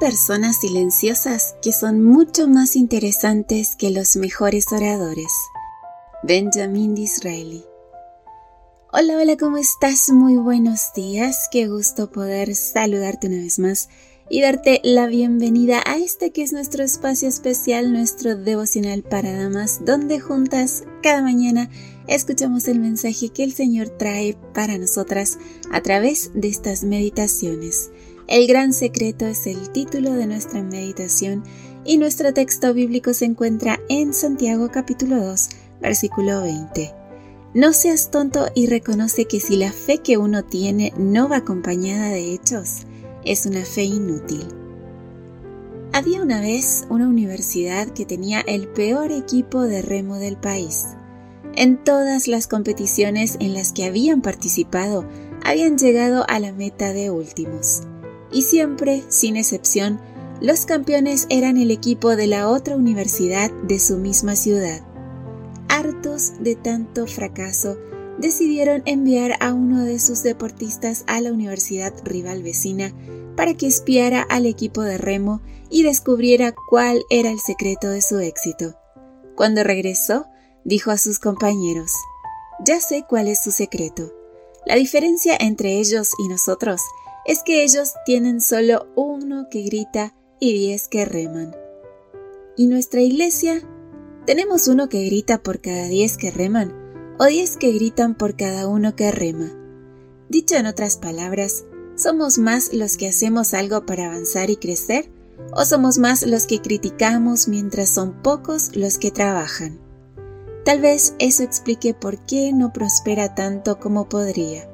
Personas silenciosas que son mucho más interesantes que los mejores oradores. Benjamin Disraeli. Hola, hola, ¿cómo estás? Muy buenos días. Qué gusto poder saludarte una vez más y darte la bienvenida a este que es nuestro espacio especial, nuestro devocional para damas, donde juntas cada mañana escuchamos el mensaje que el Señor trae para nosotras a través de estas meditaciones. El gran secreto es el título de nuestra meditación y nuestro texto bíblico se encuentra en Santiago capítulo 2, versículo 20. No seas tonto y reconoce que si la fe que uno tiene no va acompañada de hechos, es una fe inútil. Había una vez una universidad que tenía el peor equipo de remo del país. En todas las competiciones en las que habían participado, habían llegado a la meta de últimos y siempre, sin excepción, los campeones eran el equipo de la otra universidad de su misma ciudad. Hartos de tanto fracaso, decidieron enviar a uno de sus deportistas a la universidad rival vecina para que espiara al equipo de remo y descubriera cuál era el secreto de su éxito. Cuando regresó, dijo a sus compañeros, Ya sé cuál es su secreto. La diferencia entre ellos y nosotros es que ellos tienen solo uno que grita y diez que reman. ¿Y nuestra iglesia? ¿Tenemos uno que grita por cada diez que reman o diez que gritan por cada uno que rema? Dicho en otras palabras, ¿somos más los que hacemos algo para avanzar y crecer o somos más los que criticamos mientras son pocos los que trabajan? Tal vez eso explique por qué no prospera tanto como podría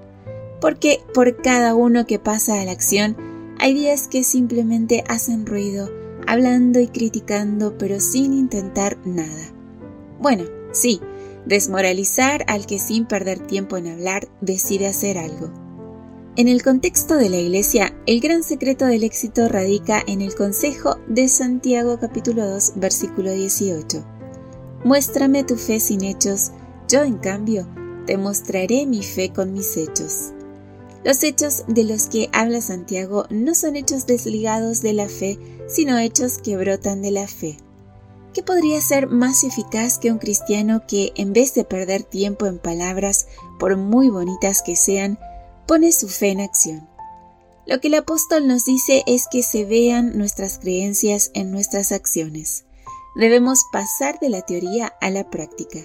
porque por cada uno que pasa a la acción hay días que simplemente hacen ruido, hablando y criticando, pero sin intentar nada. Bueno, sí, desmoralizar al que sin perder tiempo en hablar decide hacer algo. En el contexto de la Iglesia, el gran secreto del éxito radica en el consejo de Santiago capítulo 2 versículo 18. Muéstrame tu fe sin hechos, yo en cambio te mostraré mi fe con mis hechos. Los hechos de los que habla Santiago no son hechos desligados de la fe, sino hechos que brotan de la fe. ¿Qué podría ser más eficaz que un cristiano que, en vez de perder tiempo en palabras, por muy bonitas que sean, pone su fe en acción? Lo que el apóstol nos dice es que se vean nuestras creencias en nuestras acciones. Debemos pasar de la teoría a la práctica.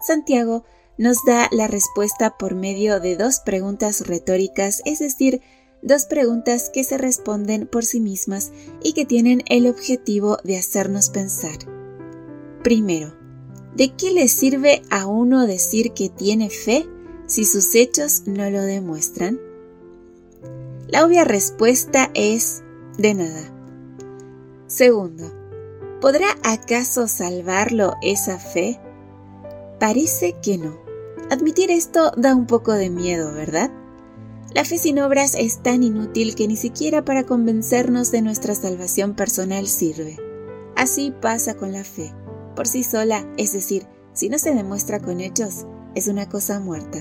Santiago nos da la respuesta por medio de dos preguntas retóricas, es decir, dos preguntas que se responden por sí mismas y que tienen el objetivo de hacernos pensar. Primero, ¿de qué le sirve a uno decir que tiene fe si sus hechos no lo demuestran? La obvia respuesta es de nada. Segundo, ¿podrá acaso salvarlo esa fe? Parece que no. Admitir esto da un poco de miedo, ¿verdad? La fe sin obras es tan inútil que ni siquiera para convencernos de nuestra salvación personal sirve. Así pasa con la fe. Por sí sola, es decir, si no se demuestra con hechos, es una cosa muerta.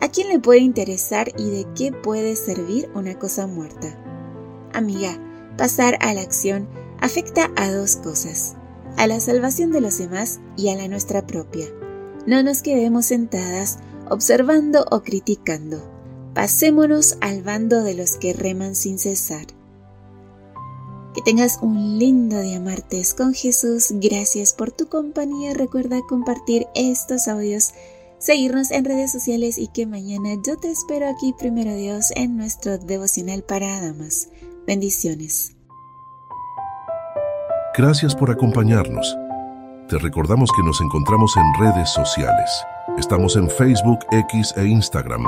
¿A quién le puede interesar y de qué puede servir una cosa muerta? Amiga, pasar a la acción afecta a dos cosas, a la salvación de los demás y a la nuestra propia. No nos quedemos sentadas observando o criticando. Pasémonos al bando de los que reman sin cesar. Que tengas un lindo día martes con Jesús. Gracias por tu compañía. Recuerda compartir estos audios, seguirnos en redes sociales y que mañana yo te espero aquí, primero Dios, en nuestro devocional para damas. Bendiciones. Gracias por acompañarnos. Te recordamos que nos encontramos en redes sociales. Estamos en Facebook, X e Instagram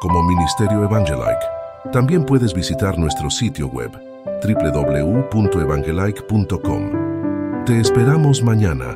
como Ministerio Evangelike. También puedes visitar nuestro sitio web www.evangelike.com. Te esperamos mañana